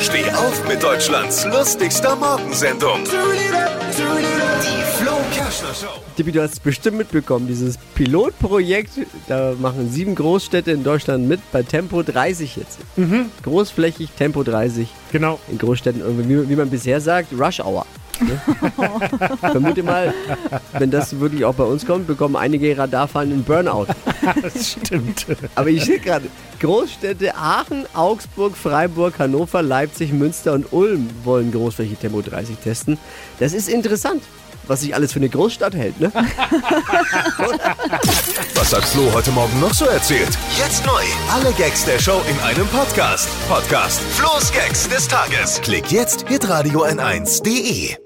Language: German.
Steh auf mit Deutschlands lustigster Morgensendung. Die Flo. Tippi, du hast es bestimmt mitbekommen, dieses Pilotprojekt, da machen sieben Großstädte in Deutschland mit bei Tempo 30 jetzt. Großflächig Tempo 30 Genau. in Großstädten, irgendwie, wie, wie man bisher sagt, Rush Hour. Ne? Vermute mal, wenn das wirklich auch bei uns kommt, bekommen einige Radarfallen einen Burnout. Das stimmt. Aber ich sehe gerade, Großstädte Aachen, Augsburg, Freiburg, Hannover, Leipzig, Münster und Ulm wollen Großfläche Tempo 30 testen. Das ist interessant, was sich alles für eine Großstadt hält, ne? Was hat Flo heute Morgen noch so erzählt? Jetzt neu. Alle Gags der Show in einem Podcast. Podcast Flo's Gags des Tages. Klick jetzt, hitradio n1.de.